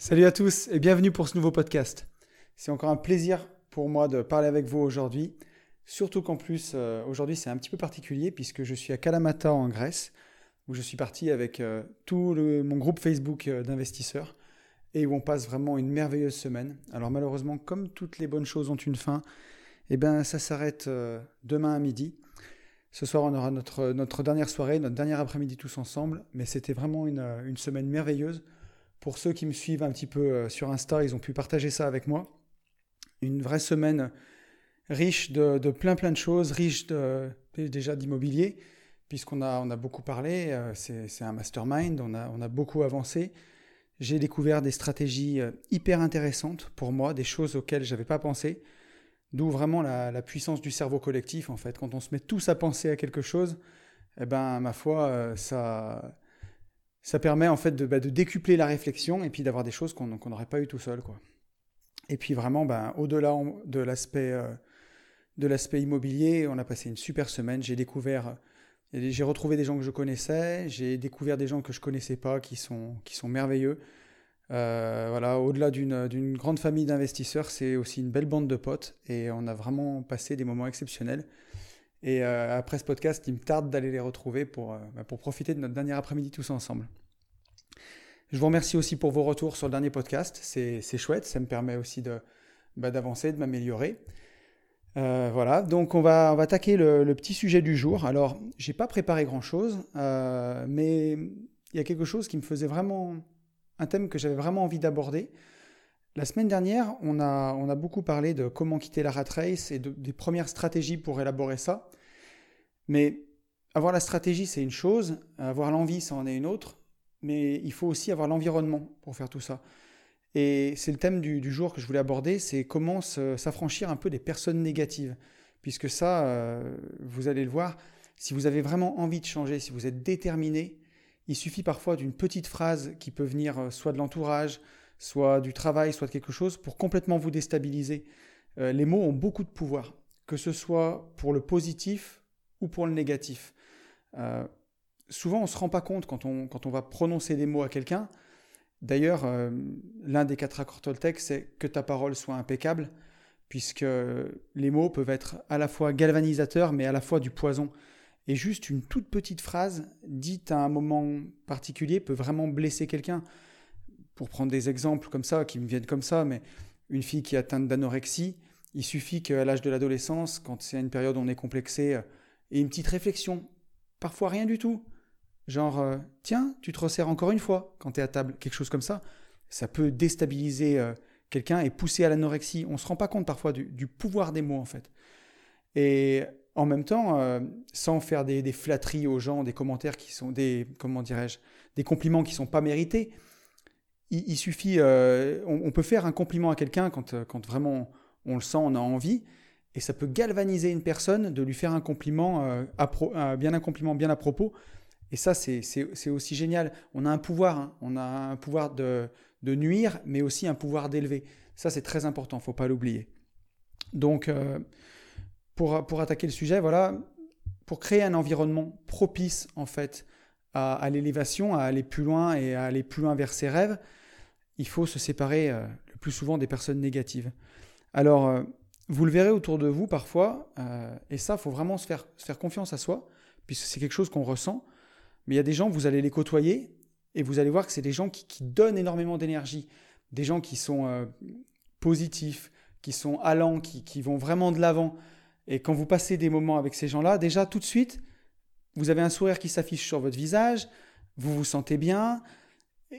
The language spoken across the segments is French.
Salut à tous et bienvenue pour ce nouveau podcast. C'est encore un plaisir pour moi de parler avec vous aujourd'hui. Surtout qu'en plus, euh, aujourd'hui c'est un petit peu particulier puisque je suis à Kalamata en Grèce, où je suis parti avec euh, tout mon groupe Facebook euh, d'investisseurs et où on passe vraiment une merveilleuse semaine. Alors malheureusement, comme toutes les bonnes choses ont une fin, eh ben, ça s'arrête demain à midi. Ce soir, on aura notre, dernière soirée, notre dernier après-midi tous ensemble, mais c'était vraiment une semaine merveilleuse pour ceux qui me suivent un petit peu euh, sur Insta, ils ont pu partager ça avec moi. Une vraie semaine riche de, plein plein de choses, riche déjà d'immobilier, puisqu'on a, on a beaucoup parlé, euh, c'est un mastermind, on a, on a beaucoup avancé. J'ai découvert des stratégies euh, hyper intéressantes pour moi, des choses auxquelles je n'avais pas pensé, d'où vraiment la, la, puissance du cerveau collectif en fait. Quand on se met tous à penser à quelque chose, eh ben, ma foi, ça, ça permet en fait de, bah, de décupler la réflexion et puis d'avoir des choses qu'on n'aurait pas eu tout seul. Quoi. Et puis vraiment, ben, au-delà de l'aspect euh, de l'aspect immobilier, on a passé une super semaine. J'ai découvert, j'ai retrouvé des gens que je connaissais, j'ai découvert des gens que je connaissais pas qui sont, qui sont merveilleux. Euh, voilà, au-delà d'une grande famille d'investisseurs, c'est aussi une belle bande de potes et on a vraiment passé des moments exceptionnels. Et euh, après ce podcast, il me tarde d'aller les retrouver pour, euh, bah, pour profiter de notre dernier après-midi tous ensemble. Je vous remercie aussi pour vos retours sur le dernier podcast. C'est chouette, ça me permet aussi bah, d'avancer, de, de m'améliorer. Euh, voilà, donc on va, on va attaquer le, le, petit sujet du jour. Alors, j'ai pas préparé grand-chose, mais il y a quelque chose qui me faisait vraiment... un thème que j'avais vraiment envie d'aborder. La semaine dernière, on a, on a beaucoup parlé de comment quitter la rat race et des premières stratégies pour élaborer ça. Mais avoir la stratégie, c'est une chose, avoir l'envie, ça en est une autre, mais il faut aussi avoir l'environnement pour faire tout ça. Et c'est le thème du, jour que je voulais aborder, c'est comment s'affranchir un peu des personnes négatives. Puisque ça, euh, vous allez le voir, si vous avez vraiment envie de changer, si vous êtes déterminé, il suffit parfois d'une petite phrase qui peut venir euh, soit de l'entourage, soit du travail, soit de quelque chose, pour complètement vous déstabiliser. Euh, les mots ont beaucoup de pouvoir, que ce soit pour le positif ou pour le négatif. Euh, souvent, on ne se rend pas compte quand on, quand on va prononcer des mots à quelqu'un. D'ailleurs, euh, l'un des quatre accords Toltec, c'est que ta parole soit impeccable, puisque les mots peuvent être à la fois galvanisateurs, mais à la fois du poison. Et juste une toute petite phrase dite à un moment particulier peut vraiment blesser quelqu'un pour prendre des exemples comme ça, qui me viennent comme ça, mais une fille qui est atteinte d'anorexie, il suffit qu'à l'âge de l'adolescence, quand c'est une période où on est complexé, euh, et une petite réflexion, parfois rien du tout, genre euh, tiens, tu te resserres encore une fois quand tu es à table, quelque chose comme ça, ça peut déstabiliser euh, quelqu'un et pousser à l'anorexie. On ne se rend pas compte parfois du, pouvoir des mots en fait. Et en même temps, sans faire des, des, flatteries aux gens, des commentaires qui sont des comment dirais-je, des compliments qui sont pas mérités, il, suffit, euh, on, peut faire un compliment à quelqu'un quand, euh, quand vraiment on le sent, on a envie, et ça peut galvaniser une personne de lui faire un compliment, euh, bien un compliment bien à propos. Et ça, c'est aussi génial. On a un pouvoir, hein. on a un pouvoir de, de, nuire, mais aussi un pouvoir d'élever. Ça, c'est très important, faut pas l'oublier. Donc, pour, pour attaquer le sujet, voilà, pour créer un environnement propice en fait à, l'élévation, à aller plus loin et à aller plus loin vers ses rêves, il faut se séparer euh, le plus souvent des personnes négatives. Alors, euh, vous le verrez autour de vous parfois, euh, et ça, il faut vraiment se faire, confiance à soi, puisque c'est quelque chose qu'on ressent. Mais il y a des gens, vous allez les côtoyer, et vous allez voir que c'est des gens qui, donnent énormément d'énergie, des gens qui sont positifs, qui sont allants, qui vont vraiment de l'avant. Et quand vous passez des moments avec ces gens-là, déjà tout de suite, vous avez un sourire qui s'affiche sur votre visage, vous vous sentez bien,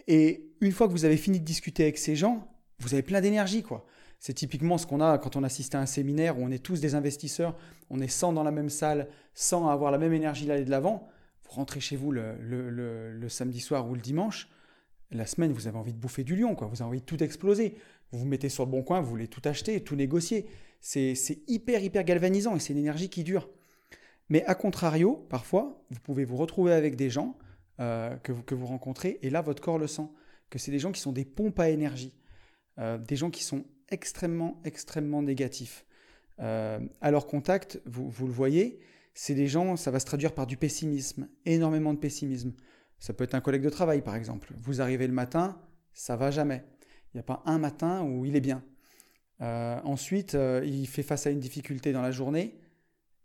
et une fois que vous avez fini de discuter avec ces gens, vous avez plein d'énergie, quoi. C'est typiquement ce qu'on a quand on assiste à un séminaire où on est tous des investisseurs, on est 100 dans la même salle, sans avoir la même énergie d'aller de l'avant. Vous rentrez chez vous le, samedi soir ou le dimanche, la semaine, vous avez envie de bouffer du lion, quoi. Vous avez envie de tout exploser. Vous vous mettez sur le bon coin, vous voulez tout acheter, tout négocier. C'est hyper, hyper galvanisant et c'est une énergie qui dure. Mais à contrario, parfois, vous pouvez vous retrouver avec des gens euh, que, vous, rencontrez, et là, votre corps le sent, que c'est des gens qui sont des pompes à énergie, euh, des gens qui sont extrêmement, extrêmement négatifs. Euh, à leur contact, vous, vous le voyez, c'est des gens, ça va se traduire par du pessimisme, énormément de pessimisme. Ça peut être un collègue de travail, par exemple. Vous arrivez le matin, ça va jamais. Il n'y a pas un matin où il est bien. Euh, ensuite, il fait face à une difficulté dans la journée.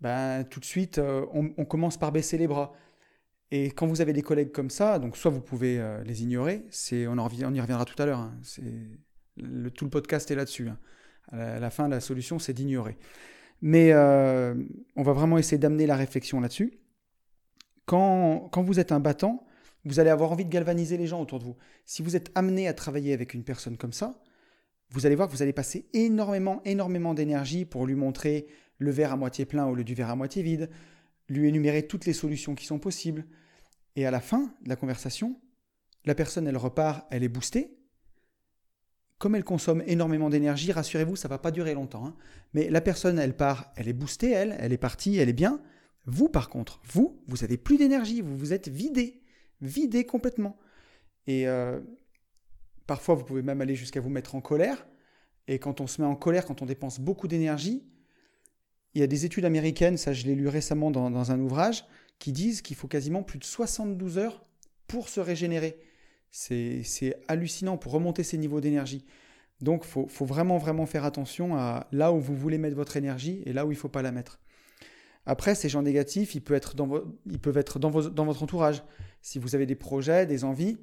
Ben, tout de suite, euh, on, commence par baisser les bras. Et quand vous avez des collègues comme ça, donc soit vous pouvez les ignorer, c'est, on, y reviendra tout à l'heure, hein. le, tout le podcast est là-dessus. Hein. À, la, fin, la solution, c'est d'ignorer. Mais on va vraiment essayer d'amener la réflexion là-dessus. Quand, quand vous êtes un battant, vous allez avoir envie de galvaniser les gens autour de vous. Si vous êtes amené à travailler avec une personne comme ça, vous allez voir que vous allez passer énormément, énormément d'énergie pour lui montrer le verre à moitié plein au lieu du verre à moitié vide, lui énumérer toutes les solutions qui sont possibles. Et à la fin de la conversation, la personne, elle repart, elle est boostée. Comme elle consomme énormément d'énergie, rassurez-vous, ça va pas durer longtemps. Hein. Mais la personne, elle part, elle est boostée, elle, elle est partie, elle est bien. Vous, par contre, vous, vous avez plus d'énergie, vous vous êtes vidé, vidé complètement. Et euh, Parfois, vous pouvez même aller jusqu'à vous mettre en colère. Et quand on se met en colère, quand on dépense beaucoup d'énergie, il y a des études américaines, ça je l'ai lu récemment dans, un ouvrage, qui disent qu'il faut quasiment plus de 72 heures pour se régénérer. C'est hallucinant pour remonter ces niveaux d'énergie. Donc il faut, vraiment, vraiment faire attention à là où vous voulez mettre votre énergie et là où il ne faut pas la mettre. Après, ces gens négatifs, ils peuvent être dans votre entourage. Si vous avez des projets, des envies,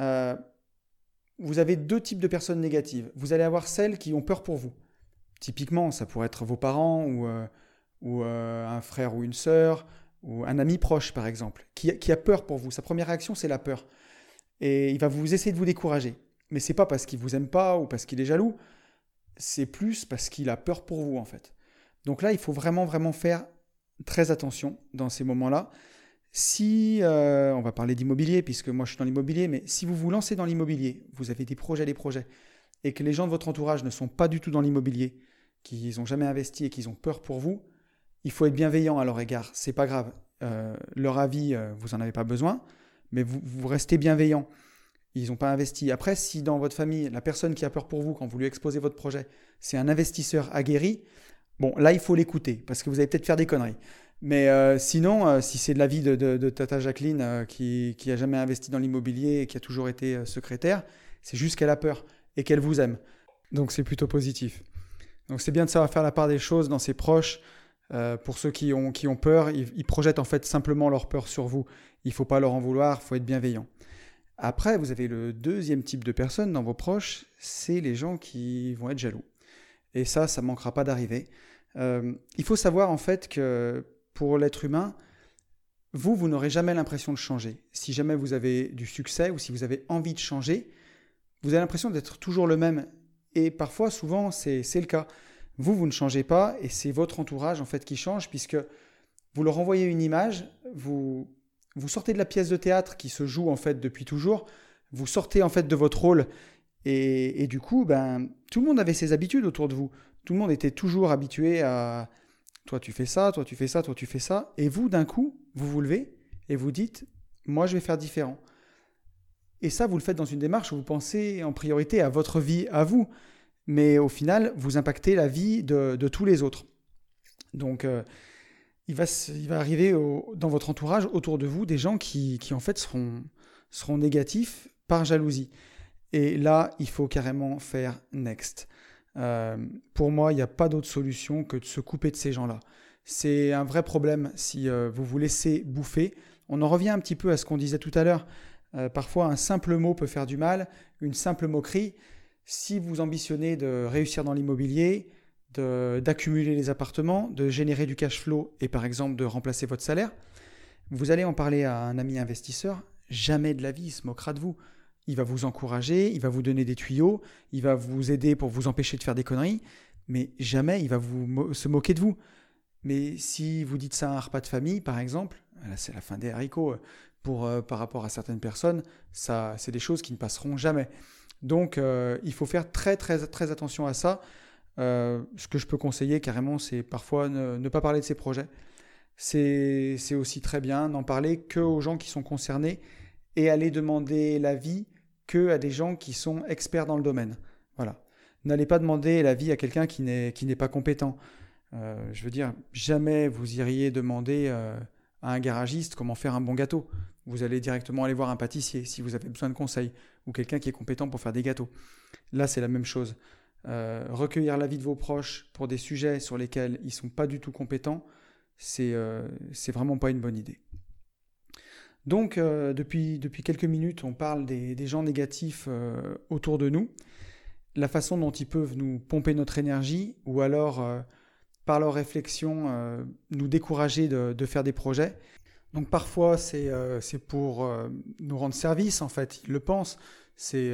euh, vous avez deux types de personnes négatives. Vous allez avoir celles qui ont peur pour vous. Typiquement, ça pourrait être vos parents ou, euh, euh, un frère ou une sœur ou un ami proche, par exemple, qui, a peur pour vous. Sa première réaction, c'est la peur. Et il va vous essayer de vous décourager. Mais c'est pas parce qu'il vous aime pas ou parce qu'il est jaloux. C'est plus parce qu'il a peur pour vous, en fait. Donc là, il faut vraiment, vraiment faire très attention dans ces moments-là. Si, euh, on va parler d'immobilier, puisque moi je suis dans l'immobilier, mais si vous vous lancez dans l'immobilier, vous avez des projets, des projets, et que les gens de votre entourage ne sont pas du tout dans l'immobilier, qu'ils n'ont jamais investi et qu'ils ont peur pour vous, il faut être bienveillant à leur égard. C'est pas grave. Euh, leur avis, euh, vous n'en avez pas besoin, mais vous, restez bienveillant. Ils n'ont pas investi. Après, si dans votre famille, la personne qui a peur pour vous quand vous lui exposez votre projet, c'est un investisseur aguerri, bon, là, il faut l'écouter, parce que vous allez peut-être faire des conneries. Mais euh, sinon, si c'est de l'avis de, de, Tata Jacqueline qui, qui a jamais investi dans l'immobilier et qui a toujours été secrétaire, c'est juste qu'elle a peur et qu'elle vous aime. Donc c'est plutôt positif. Donc c'est bien de savoir faire la part des choses dans ses proches. pour ceux qui ont, qui ont peur, ils, projettent en fait simplement leur peur sur vous. Il ne faut pas leur en vouloir, il faut être bienveillant. Après, vous avez le deuxième type de personnes dans vos proches, c'est les gens qui vont être jaloux. Et ça, ça ne manquera pas d'arriver. il faut savoir en fait que pour l'être humain, vous, vous n'aurez jamais l'impression de changer. Si jamais vous avez du succès ou si vous avez envie de changer, vous avez l'impression d'être toujours le même. Et parfois, souvent, c'est le cas. Vous, vous ne changez pas et c'est votre entourage en fait qui change puisque vous leur envoyez une image, vous, sortez de la pièce de théâtre qui se joue en fait depuis toujours, vous sortez en fait de votre rôle et, et du coup, ben, tout le monde avait ses habitudes autour de vous. Tout le monde était toujours habitué à, toi tu fais ça, toi tu fais ça, toi tu fais ça, et vous d'un coup, vous vous levez et vous dites, moi je vais faire différent. Et ça, vous le faites dans une démarche où vous pensez en priorité à votre vie, à vous, mais au final, vous impactez la vie de, tous les autres. Donc, euh, il, va, arriver dans votre entourage, autour de vous, des gens qui, en fait seront, seront négatifs par jalousie. Et là, il faut carrément faire next. Euh, pour moi, il n'y a pas d'autre solution que de se couper de ces gens-là. C'est un vrai problème si euh, vous vous laissez bouffer. On en revient un petit peu à ce qu'on disait tout à l'heure. Euh, parfois, un simple mot peut faire du mal, une simple moquerie. Si vous ambitionnez de réussir dans l'immobilier, d'accumuler les appartements, de générer du cash flow et par exemple de remplacer votre salaire, vous allez en parler à un ami investisseur, jamais de la vie il se moquera de vous il va vous encourager, il va vous donner des tuyaux, il va vous aider pour vous empêcher de faire des conneries, mais jamais il va vous se moquer de vous. Mais si vous dites ça à un repas de famille, par exemple, c'est la fin des haricots. Pour, euh, par rapport à certaines personnes, c'est des choses qui ne passeront jamais. Donc, euh, il faut faire très, très, très attention à ça. Euh, ce que je peux conseiller carrément, c'est parfois ne, pas parler de ses projets. C'est, aussi très bien n'en parler que aux gens qui sont concernés et aller demander l'avis que à des gens qui sont experts dans le domaine. Voilà. N'allez pas demander l'avis à quelqu'un qui n'est, pas compétent. Euh, je veux dire, jamais vous iriez demander euh, à un garagiste comment faire un bon gâteau. Vous allez directement aller voir un pâtissier si vous avez besoin de conseils ou quelqu'un qui est compétent pour faire des gâteaux. Là, c'est la même chose. Euh, recueillir l'avis de vos proches pour des sujets sur lesquels ils ne sont pas du tout compétents, c'est euh, vraiment pas une bonne idée. Donc, euh, depuis, quelques minutes, on parle des, des gens négatifs euh, autour de nous, la façon dont ils peuvent nous pomper notre énergie ou alors, par leur réflexion, nous décourager de, faire des projets. Donc, parfois, c'est pour nous rendre service, en fait, ils le pensent. C'est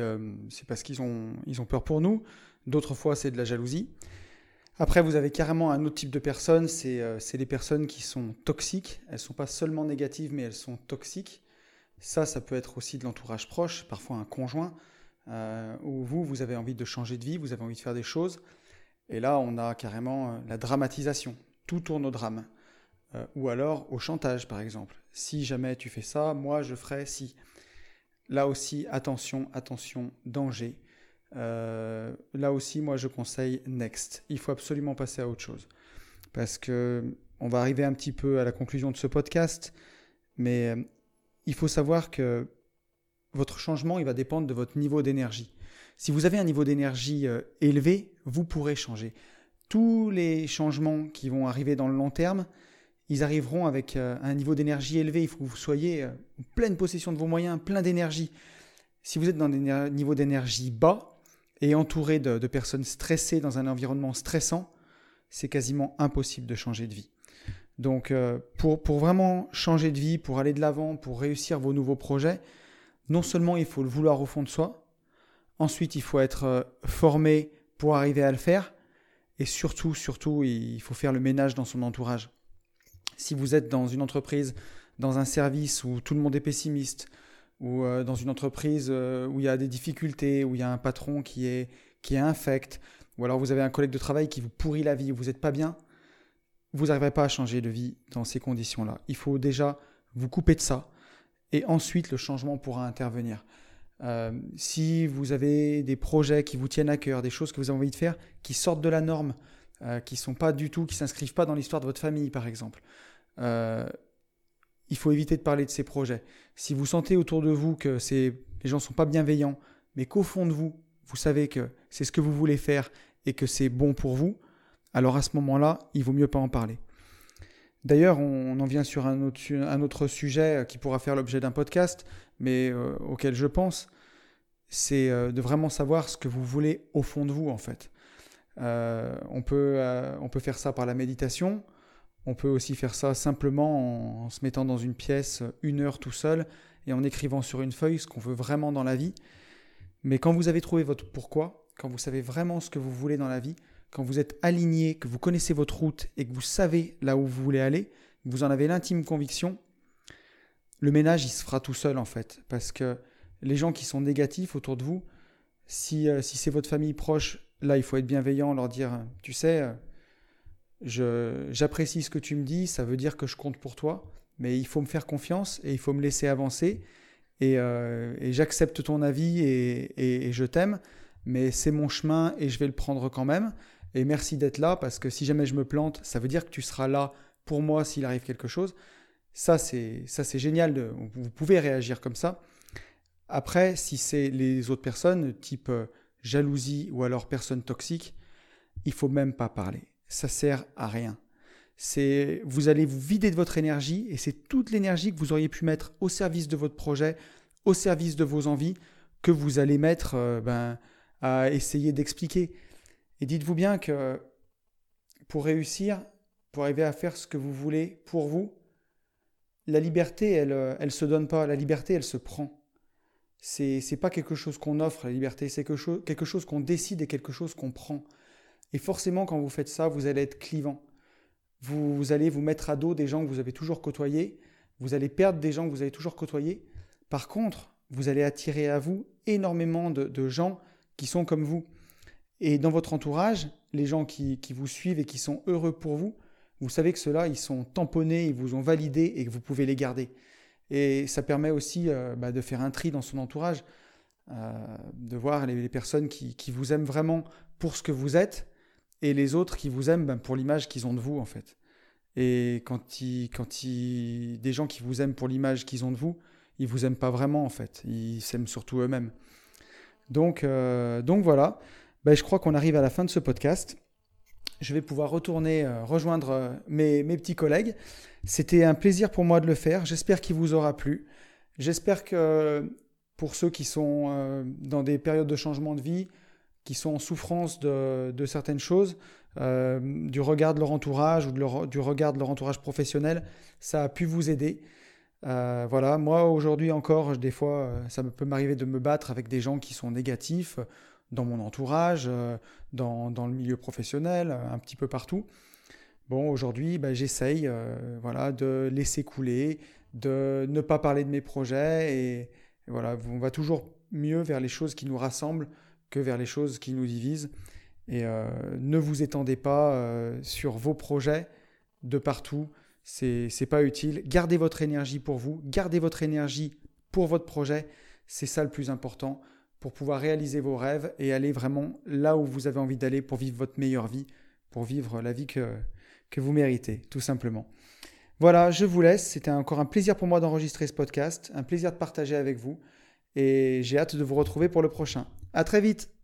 parce qu'ils ont, ils ont peur pour nous. D'autres fois, c'est de la jalousie. Après, vous avez carrément un autre type de personnes, c'est euh, les personnes qui sont toxiques. Elles ne sont pas seulement négatives, mais elles sont toxiques. Ça, ça peut être aussi de l'entourage proche, parfois un conjoint, euh, où vous, vous avez envie de changer de vie, vous avez envie de faire des choses. Et là, on a carrément euh, la dramatisation. Tout tourne au drame. ou alors au chantage, par exemple. Si jamais tu fais ça, moi, je ferai si. Là aussi, attention, attention, danger. Euh, là aussi, moi, je conseille Next. Il faut absolument passer à autre chose. Parce que on va arriver un petit peu à la conclusion de ce podcast, mais euh, il faut savoir que votre changement, il va dépendre de votre niveau d'énergie. Si vous avez un niveau d'énergie euh, élevé, vous pourrez changer. Tous les changements qui vont arriver dans le long terme, ils arriveront avec un niveau d'énergie élevé. Il faut que vous soyez en pleine possession de vos moyens, plein d'énergie. Si vous êtes dans des niveaux d'énergie bas, et entouré de, personnes stressées dans un environnement stressant, c'est quasiment impossible de changer de vie. Donc euh, pour, pour, vraiment changer de vie, pour aller de l'avant, pour réussir vos nouveaux projets, non seulement il faut le vouloir au fond de soi, ensuite il faut être euh, formé pour arriver à le faire, et surtout, surtout, il faut faire le ménage dans son entourage. Si vous êtes dans une entreprise, dans un service où tout le monde est pessimiste, ou euh, dans une entreprise euh, où il y a des difficultés, où il y a un patron qui est, qui est infect, ou alors vous avez un collègue de travail qui vous pourrit la vie, vous n'êtes pas bien, vous n'arriverez pas à changer de vie dans ces conditions-là. Il faut déjà vous couper de ça, et ensuite le changement pourra intervenir. Euh, si vous avez des projets qui vous tiennent à cœur, des choses que vous avez envie de faire, qui sortent de la norme, qui sont pas du tout, qui s'inscrivent pas dans l'histoire de votre famille, par exemple, il faut éviter de parler de ces projets. Si vous sentez autour de vous que les gens sont pas bienveillants, mais qu'au fond de vous, vous savez que c'est ce que vous voulez faire et que c'est bon pour vous, alors à ce moment-là, il vaut mieux pas en parler. D'ailleurs, on en vient sur un autre, sujet qui pourra faire l'objet d'un podcast, mais euh, auquel je pense, c'est euh, de vraiment savoir ce que vous voulez au fond de vous, en fait. Euh, on, peut, on peut faire ça par la méditation, on peut aussi faire ça simplement en, se mettant dans une pièce une heure tout seul et en écrivant sur une feuille ce qu'on veut vraiment dans la vie. Mais quand vous avez trouvé votre pourquoi, quand vous savez vraiment ce que vous voulez dans la vie, quand vous êtes aligné, que vous connaissez votre route et que vous savez là où vous voulez aller, vous en avez l'intime conviction, le ménage, il se fera tout seul en fait. Parce que les gens qui sont négatifs autour de vous, si, euh, si c'est votre famille proche, là, il faut être bienveillant, leur dire, tu sais, euh, j'apprécie ce que tu me dis, ça veut dire que je compte pour toi, mais il faut me faire confiance et il faut me laisser avancer. Et, euh, j'accepte ton avis et, je t'aime, mais c'est mon chemin et je vais le prendre quand même. Et merci d'être là parce que si jamais je me plante, ça veut dire que tu seras là pour moi s'il arrive quelque chose. Ça, c'est ça c'est génial. Vous pouvez réagir comme ça. Après, si c'est les autres personnes, type euh, jalousie ou alors personne toxique, il faut même pas parler ça sert à rien. C'est vous allez vous vider de votre énergie et c'est toute l'énergie que vous auriez pu mettre au service de votre projet, au service de vos envies que vous allez mettre euh, ben, à essayer d'expliquer. Et dites-vous bien que pour réussir, pour arriver à faire ce que vous voulez pour vous, la liberté, elle ne euh, se donne pas. La liberté, elle se prend. C'est n'est pas quelque chose qu'on offre, la liberté, c'est quelque chose, quelque chose qu'on décide et quelque chose qu'on prend. Et forcément, quand vous faites ça, vous allez être clivant. Vous, allez vous mettre à dos des gens que vous avez toujours côtoyés. Vous allez perdre des gens que vous avez toujours côtoyés. Par contre, vous allez attirer à vous énormément de, gens qui sont comme vous. Et dans votre entourage, les gens qui, vous suivent et qui sont heureux pour vous, vous savez que ceux-là, ils sont tamponnés, ils vous ont validé et que vous pouvez les garder. Et ça permet aussi euh, bah, de faire un tri dans son entourage, euh, de voir les, personnes qui, qui, vous aiment vraiment pour ce que vous êtes et les autres qui vous aiment ben, pour l'image qu'ils ont de vous en fait. Et quand, il, quand il, des gens qui vous aiment pour l'image qu'ils ont de vous, ils vous aiment pas vraiment en fait. Ils s'aiment surtout eux-mêmes. Donc, euh, donc voilà. Ben, je crois qu'on arrive à la fin de ce podcast. Je vais pouvoir retourner euh, rejoindre euh, mes, mes, petits collègues. C'était un plaisir pour moi de le faire. J'espère qu'il vous aura plu. J'espère que pour ceux qui sont dans des périodes de changement de vie, qui sont en souffrance de, de certaines choses, euh, du regard de leur entourage ou du regard de leur entourage professionnel, ça a pu vous aider. Euh, voilà, moi aujourd'hui encore, des fois, euh, ça peut m'arriver de me battre avec des gens qui sont négatifs dans mon entourage, dans, dans, le milieu professionnel, un petit peu partout. Bon, aujourd'hui, bah, j'essaye voilà, de laisser couler, de ne pas parler de mes projets et voilà, on va toujours mieux vers les choses qui nous rassemblent que vers les choses qui nous divisent. Et euh, ne vous étendez pas euh, sur vos projets de partout. C'est n'est pas utile. Gardez votre énergie pour vous. Gardez votre énergie pour votre projet. C'est ça le plus important pour pouvoir réaliser vos rêves et aller vraiment là où vous avez envie d'aller pour vivre votre meilleure vie, pour vivre la vie que, que vous méritez, tout simplement. Voilà, je vous laisse. C'était encore un plaisir pour moi d'enregistrer ce podcast, un plaisir de partager avec vous et j'ai hâte de vous retrouver pour le prochain. À très vite!